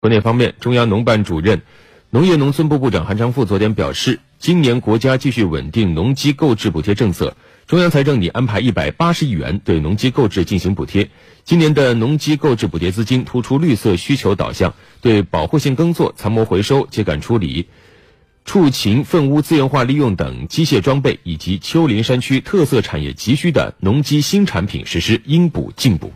国内方面，中央农办主任、农业农村部部长韩长赋昨天表示，今年国家继续稳定农机购置补贴政策，中央财政拟安排一百八十亿元对农机购置进行补贴。今年的农机购置补贴资金突出绿色需求导向，对保护性耕作、残膜回收、秸秆处理、畜禽粪污资源化利用等机械装备以及丘陵山区特色产业急需的农机新产品实施应补尽补。